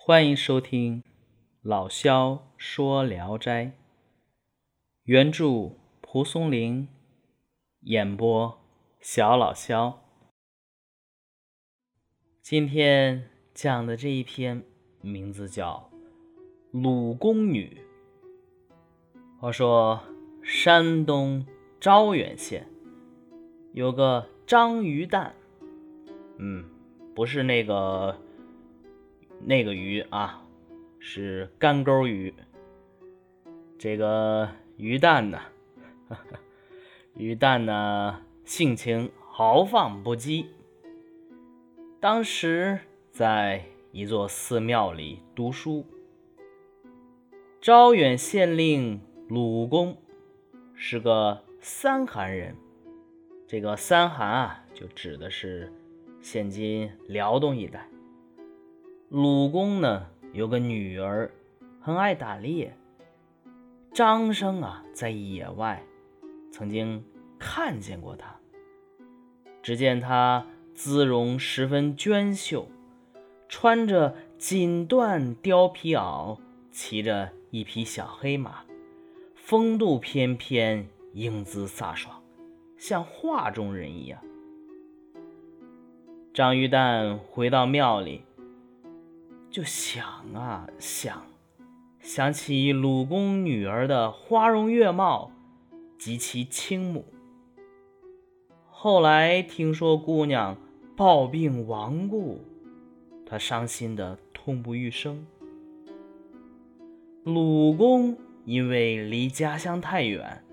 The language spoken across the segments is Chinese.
欢迎收听老萧说聊斋，原著蒲松龄，演播小老萧。今天讲的这一篇名字叫《鲁宫女》。话说山东招远县有个章鱼蛋，嗯，不是那个。那个鱼啊，是干钩鱼。这个鱼蛋呢，鱼蛋呢性情豪放不羁。当时在一座寺庙里读书，招远县令鲁公是个三韩人。这个三韩啊，就指的是现今辽东一带。鲁公呢有个女儿，很爱打猎。张生啊在野外曾经看见过她，只见她姿容十分娟秀，穿着锦缎貂皮袄，骑着一匹小黑马，风度翩翩，英姿飒爽，像画中人一样。张玉蛋回到庙里。就想啊想，想起鲁公女儿的花容月貌，及其倾慕。后来听说姑娘暴病亡故，他伤心的痛不欲生。鲁公因为离家乡太远，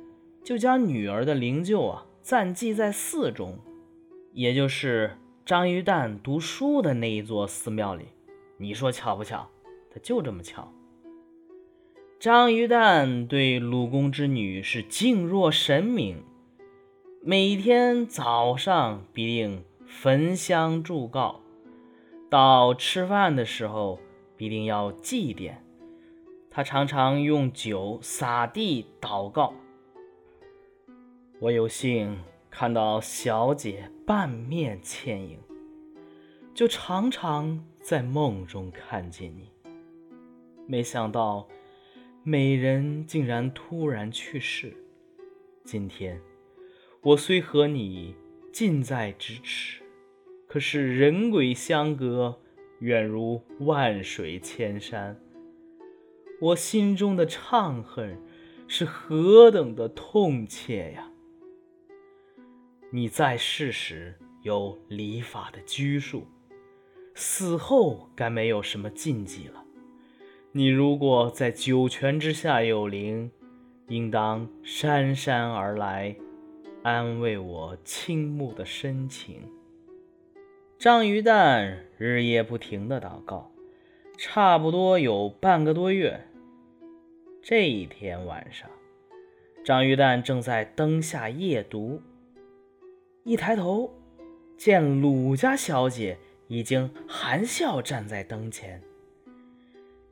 就将女儿的灵柩啊暂寄在寺中，也就是张玉蛋读书的那一座寺庙里。你说巧不巧？他就这么巧。章鱼蛋对鲁公之女是敬若神明，每天早上必定焚香祝告，到吃饭的时候必定要祭奠。他常常用酒洒地祷告。我有幸看到小姐半面倩影。就常常在梦中看见你，没想到美人竟然突然去世。今天我虽和你近在咫尺，可是人鬼相隔，远如万水千山。我心中的怅恨是何等的痛切呀！你在世时有礼法的拘束。死后该没有什么禁忌了。你如果在九泉之下有灵，应当姗姗而来，安慰我倾慕的深情。张鱼蛋日夜不停的祷告，差不多有半个多月。这一天晚上，张鱼蛋正在灯下夜读，一抬头，见鲁家小姐。已经含笑站在灯前，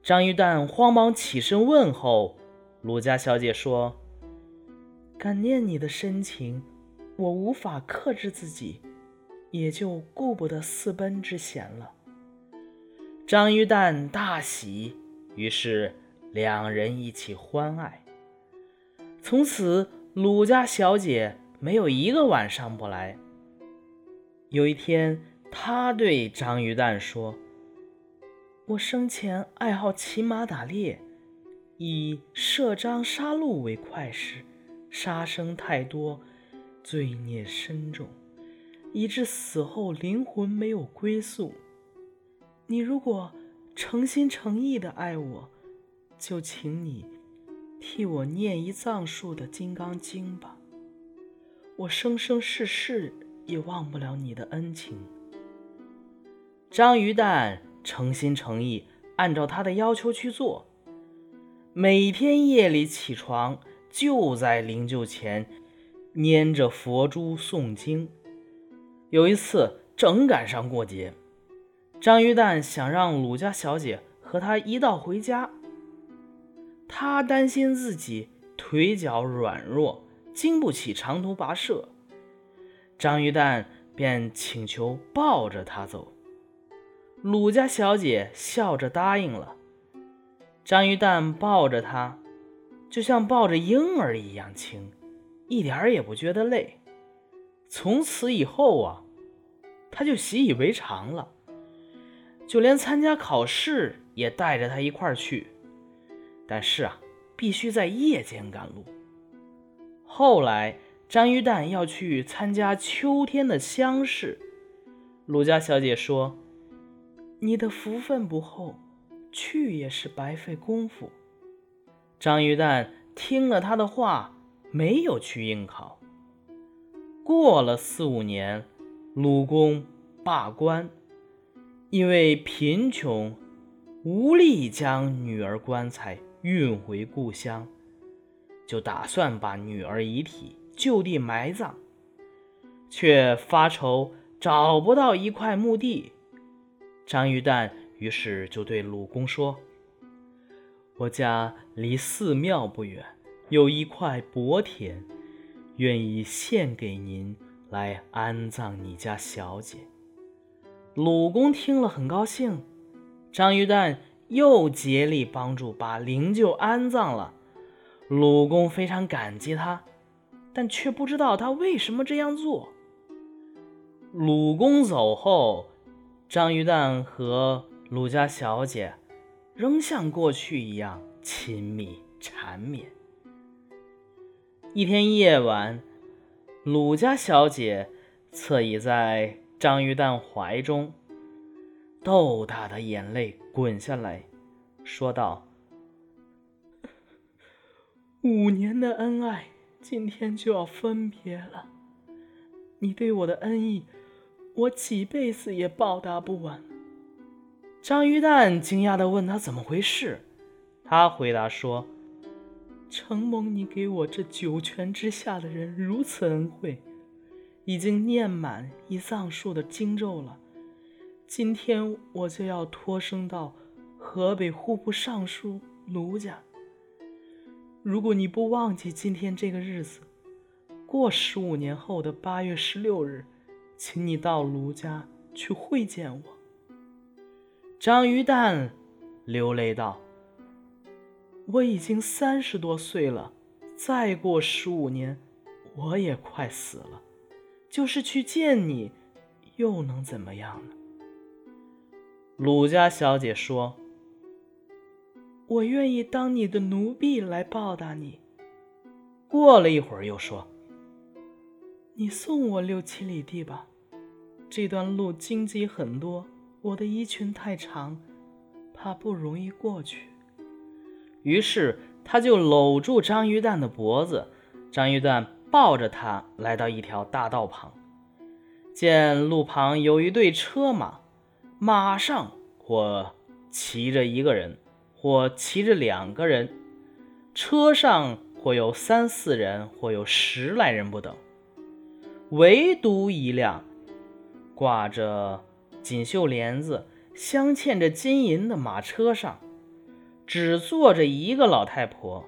张玉蛋慌忙起身问候。鲁家小姐说：“感念你的深情，我无法克制自己，也就顾不得私奔之嫌了。”张玉蛋大喜，于是两人一起欢爱。从此，鲁家小姐没有一个晚上不来。有一天。他对张鱼蛋说：“我生前爱好骑马打猎，以射张杀戮为快事，杀生太多，罪孽深重，以致死后灵魂没有归宿。你如果诚心诚意的爱我，就请你替我念一藏书的《金刚经》吧。我生生世世也忘不了你的恩情。”张鱼蛋诚心诚意按照他的要求去做，每天夜里起床就在灵柩前拈着佛珠诵经。有一次正赶上过节，张鱼蛋想让鲁家小姐和他一道回家，他担心自己腿脚软弱，经不起长途跋涉，张鱼蛋便请求抱着他走。鲁家小姐笑着答应了。张鱼蛋抱着她，就像抱着婴儿一样轻，一点儿也不觉得累。从此以后啊，他就习以为常了，就连参加考试也带着她一块儿去。但是啊，必须在夜间赶路。后来，张鱼蛋要去参加秋天的乡试，鲁家小姐说。你的福分不厚，去也是白费功夫。张玉旦听了他的话，没有去应考。过了四五年，鲁公罢官，因为贫穷，无力将女儿棺材运回故乡，就打算把女儿遗体就地埋葬，却发愁找不到一块墓地。张玉蛋于是就对鲁公说：“我家离寺庙不远，有一块薄田，愿意献给您来安葬你家小姐。”鲁公听了很高兴，张玉蛋又竭力帮助把灵柩安葬了。鲁公非常感激他，但却不知道他为什么这样做。鲁公走后。张鱼蛋和鲁家小姐仍像过去一样亲密缠绵。一天夜晚，鲁家小姐侧倚在张鱼蛋怀中，豆大的眼泪滚下来，说道：“五年的恩爱，今天就要分别了。你对我的恩义。”我几辈子也报答不完。张鱼蛋惊讶地问他怎么回事，他回答说：“承蒙你给我这九泉之下的人如此恩惠，已经念满一藏数的经咒了。今天我就要托生到河北户部尚书卢家。如果你不忘记今天这个日子，过十五年后的八月十六日。”请你到卢家去会见我。张鱼蛋流泪道：“我已经三十多岁了，再过十五年，我也快死了。就是去见你，又能怎么样呢？”鲁家小姐说：“我愿意当你的奴婢来报答你。”过了一会儿，又说。你送我六七里地吧，这段路荆棘很多，我的衣裙太长，怕不容易过去。于是他就搂住张鱼蛋的脖子，张鱼蛋抱着他来到一条大道旁，见路旁有一对车马，马上或骑着一个人，或骑着两个人，车上或有三四人，或有十来人不等。唯独一辆挂着锦绣帘子、镶嵌着金银的马车上，只坐着一个老太婆。